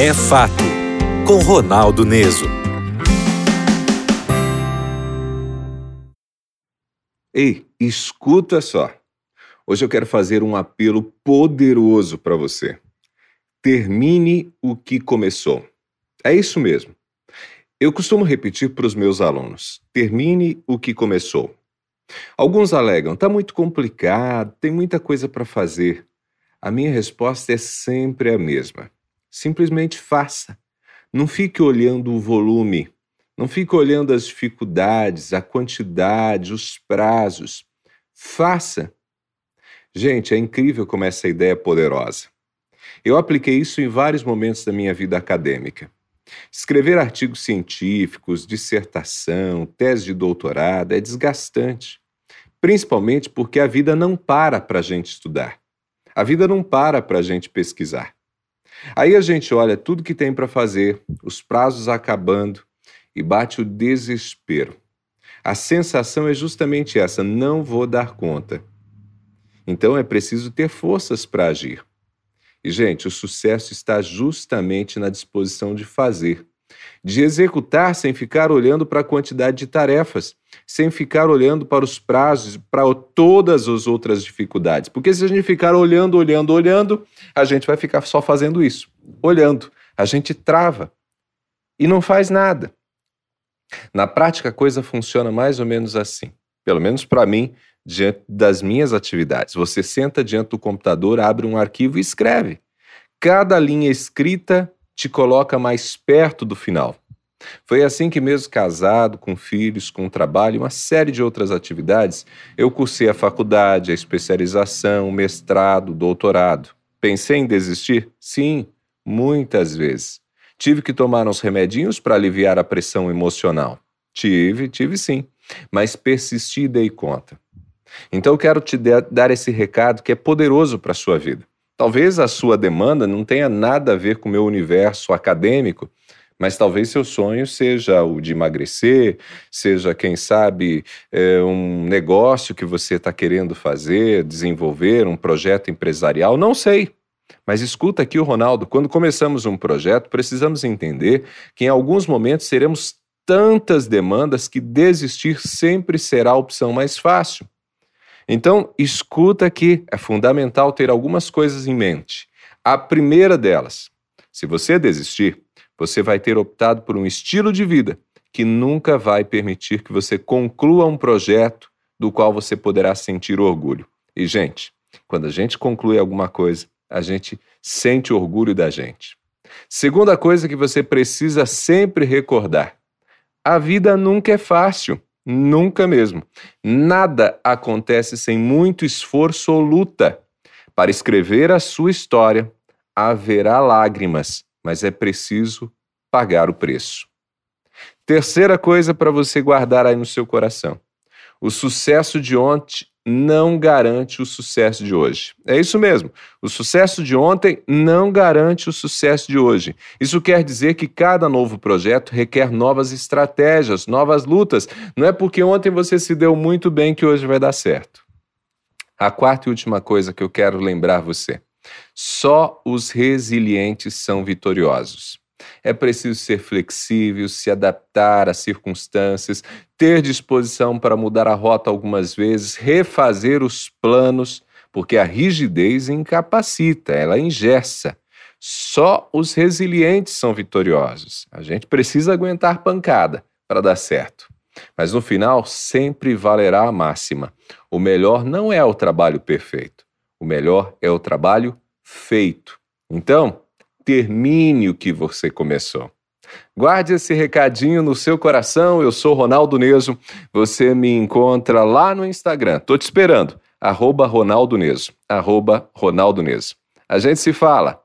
É Fato, com Ronaldo Neso. Ei, escuta só. Hoje eu quero fazer um apelo poderoso para você. Termine o que começou. É isso mesmo. Eu costumo repetir para os meus alunos: termine o que começou. Alguns alegam, está muito complicado, tem muita coisa para fazer. A minha resposta é sempre a mesma. Simplesmente faça. Não fique olhando o volume, não fique olhando as dificuldades, a quantidade, os prazos. Faça. Gente, é incrível como essa ideia é poderosa. Eu apliquei isso em vários momentos da minha vida acadêmica. Escrever artigos científicos, dissertação, tese de doutorado é desgastante, principalmente porque a vida não para para a gente estudar. A vida não para para a gente pesquisar. Aí a gente olha tudo que tem para fazer, os prazos acabando e bate o desespero. A sensação é justamente essa: não vou dar conta. Então é preciso ter forças para agir. E, gente, o sucesso está justamente na disposição de fazer, de executar sem ficar olhando para a quantidade de tarefas, sem ficar olhando para os prazos, para todas as outras dificuldades. Porque se a gente ficar olhando, olhando, olhando, a gente vai ficar só fazendo isso, olhando. A gente trava e não faz nada. Na prática, a coisa funciona mais ou menos assim. Pelo menos para mim, diante das minhas atividades. Você senta diante do computador, abre um arquivo e escreve. Cada linha escrita te coloca mais perto do final. Foi assim que, mesmo casado, com filhos, com trabalho e uma série de outras atividades, eu cursei a faculdade, a especialização, o mestrado, o doutorado. Pensei em desistir? Sim, muitas vezes. Tive que tomar uns remedinhos para aliviar a pressão emocional. Tive, tive sim, mas persisti e dei conta. Então quero te dar esse recado que é poderoso para a sua vida. Talvez a sua demanda não tenha nada a ver com o meu universo acadêmico, mas talvez seu sonho seja o de emagrecer, seja, quem sabe, é, um negócio que você está querendo fazer, desenvolver, um projeto empresarial, não sei. Mas escuta aqui o Ronaldo, quando começamos um projeto, precisamos entender que em alguns momentos seremos tantas demandas que desistir sempre será a opção mais fácil. Então, escuta que é fundamental ter algumas coisas em mente. A primeira delas, se você desistir, você vai ter optado por um estilo de vida que nunca vai permitir que você conclua um projeto do qual você poderá sentir orgulho. E, gente, quando a gente conclui alguma coisa, a gente sente orgulho da gente. Segunda coisa que você precisa sempre recordar: a vida nunca é fácil. Nunca mesmo. Nada acontece sem muito esforço ou luta. Para escrever a sua história, haverá lágrimas, mas é preciso pagar o preço. Terceira coisa para você guardar aí no seu coração: o sucesso de ontem não garante o sucesso de hoje. É isso mesmo. O sucesso de ontem não garante o sucesso de hoje. Isso quer dizer que cada novo projeto requer novas estratégias, novas lutas. Não é porque ontem você se deu muito bem que hoje vai dar certo. A quarta e última coisa que eu quero lembrar você: só os resilientes são vitoriosos. É preciso ser flexível, se adaptar às circunstâncias, ter disposição para mudar a rota algumas vezes, refazer os planos, porque a rigidez incapacita, ela engessa. Só os resilientes são vitoriosos. A gente precisa aguentar pancada para dar certo. Mas no final sempre valerá a máxima. O melhor não é o trabalho perfeito. O melhor é o trabalho feito. Então, termine o que você começou. Guarde esse recadinho no seu coração. Eu sou Ronaldo Neso. Você me encontra lá no Instagram. Tô te esperando. Arroba Ronaldo Neso. Arroba Ronaldo Neso. A gente se fala.